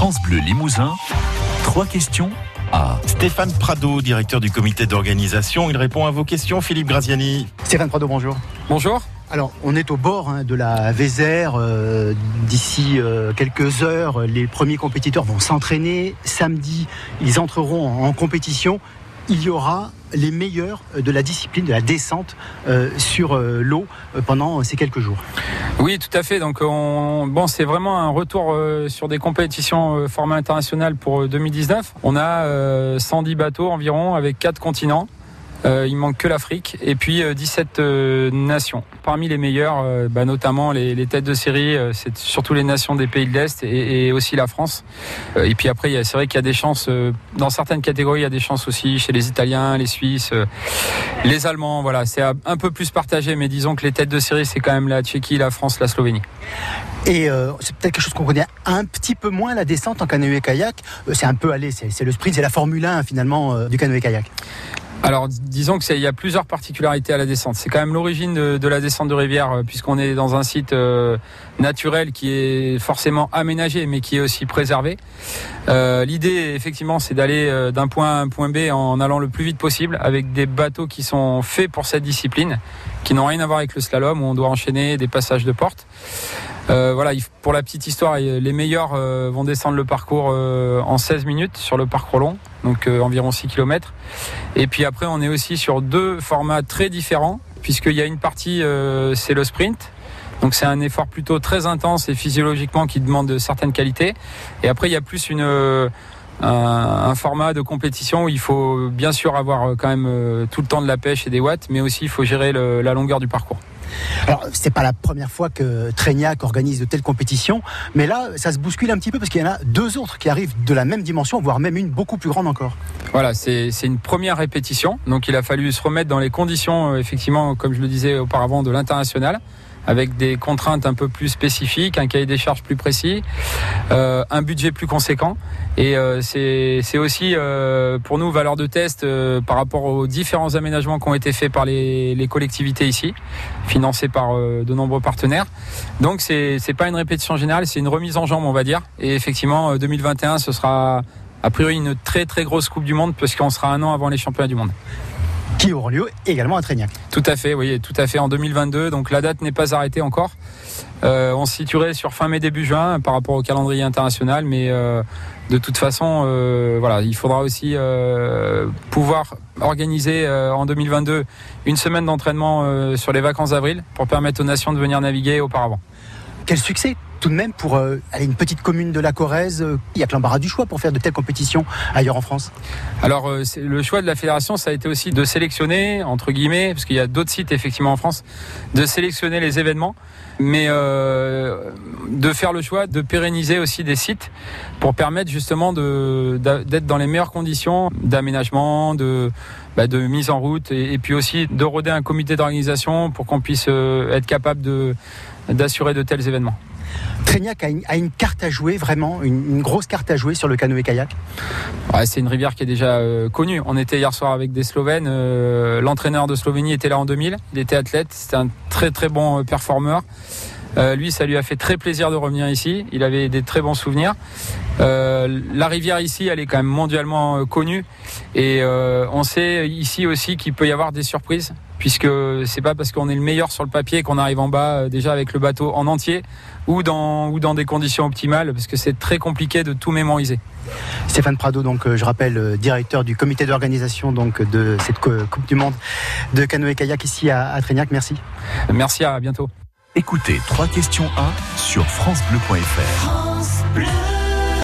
France Bleu Limousin, trois questions à Stéphane Prado, directeur du comité d'organisation. Il répond à vos questions, Philippe Graziani. Stéphane Prado, bonjour. Bonjour. Alors, on est au bord hein, de la Vézère. Euh, D'ici euh, quelques heures, les premiers compétiteurs vont s'entraîner. Samedi, ils entreront en, en compétition. Il y aura les meilleurs de la discipline de la descente euh, sur euh, l'eau euh, pendant ces quelques jours. Oui, tout à fait. Donc, on, bon, c'est vraiment un retour euh, sur des compétitions euh, format international pour euh, 2019. On a euh, 110 bateaux environ avec quatre continents. Euh, il manque que l'Afrique et puis euh, 17 euh, nations. Parmi les meilleurs, euh, bah, notamment les, têtes de série, euh, c'est surtout les nations des pays de l'Est et, aussi la France. Euh, et puis après, c'est vrai qu'il y a des chances, euh, dans certaines catégories, il y a des chances aussi chez les Italiens, les Suisses, euh, les Allemands. Voilà, c'est un peu plus partagé, mais disons que les têtes de série, c'est quand même la Tchéquie, la France, la Slovénie. Et euh, c'est peut-être quelque chose qu'on connaît un petit peu moins, la descente en canoë-kayak. Euh, c'est un peu, allez, c'est le sprint, c'est la Formule 1 finalement euh, du canoë-kayak. Alors, disons que c'est- il y a plusieurs particularités à la descente. C'est quand même l'origine de, de la descente de rivière, euh, puisqu'on est dans un site euh, naturel qui est forcément aménagé, mais qui est aussi préservé. Euh, L'idée, effectivement, c'est d'aller euh, d'un point A à un point B en allant le plus vite possible, avec des bateaux qui sont faits pour cette discipline, qui n'ont rien à voir avec le slalom, où on doit enchaîner des passages de porte. Euh, voilà, pour la petite histoire, les meilleurs euh, vont descendre le parcours euh, en 16 minutes sur le parcours long, donc environ 6 km. Et puis après, on est aussi sur deux formats très différents, puisqu'il y a une partie, c'est le sprint. Donc c'est un effort plutôt très intense et physiologiquement qui demande certaines qualités. Et après, il y a plus une, un, format de compétition où il faut bien sûr avoir quand même tout le temps de la pêche et des watts, mais aussi il faut gérer la longueur du parcours. Alors, c'est pas la première fois que Traignac organise de telles compétitions, mais là, ça se bouscule un petit peu parce qu'il y en a deux autres qui arrivent de la même dimension, voire même une beaucoup plus grande encore. Voilà, c'est une première répétition. Donc il a fallu se remettre dans les conditions, euh, effectivement, comme je le disais auparavant, de l'international, avec des contraintes un peu plus spécifiques, un cahier des charges plus précis, euh, un budget plus conséquent. Et euh, c'est aussi euh, pour nous valeur de test par rapport aux différents aménagements qui ont été faits par les, collectivités ici, financés par de nombreux partenaires. Donc c'est c'est pas une répétition générale, c'est une remise en jambe, on va dire. Et effectivement, euh, 2021, ce sera a priori une très très grosse Coupe du Monde parce qu'on sera un an avant les championnats du monde. Qui auront lieu également à Traignac. Tout à fait, oui, tout à fait en 2022. Donc la date n'est pas arrêtée encore. Euh, on se situerait sur fin mai début juin par rapport au calendrier international, mais euh, de toute façon, euh, voilà, il faudra aussi pouvoir organiser en 2022 une semaine d'entraînement sur les vacances d'avril pour permettre aux nations de venir naviguer auparavant. Quel succès tout de même pour euh, aller, une petite commune de la Corrèze. euh, Il y a que l'embarras du choix pour faire de telles compétitions ailleurs en France. Alors euh, le choix de la fédération, ça a été aussi de sélectionner, entre guillemets, parce qu'il y a d'autres sites effectivement en France, de sélectionner les événements, mais euh, de faire le choix de pérenniser aussi des sites pour permettre justement d'être dans les meilleures conditions d'aménagement, de, bah, de mise en route, et, et puis aussi de roder un comité d'organisation pour qu'on puisse euh, être capable de d'assurer de tels événements. Traignac a une, carte à jouer, vraiment, une, grosse carte à jouer sur le canoë-kayak. C'est une rivière qui est déjà euh, connue. On était hier soir avec des Slovènes. euh, L'entraîneur de Slovénie était là en 2000. Il était athlète. C'était un très très bon euh, performeur. Euh, lui, ça lui a fait très plaisir de revenir ici. Il avait des très bons souvenirs. Euh, la rivière ici, elle est quand même mondialement euh, connue. Et on sait ici aussi qu'il peut y avoir des surprises, puisque c'est pas parce qu'on est le meilleur sur le papier qu'on arrive en bas déjà avec le bateau en entier ou dans, ou dans des conditions optimales, parce que c'est très compliqué de tout mémoriser. Stéphane Prado, donc je rappelle, directeur du comité d'organisation donc de cette co- Coupe du Monde de canoë-kayak ici à, à Traignac. Merci. Merci, à bientôt. Écoutez trois questions à sur francebleu.fr. France Bleu.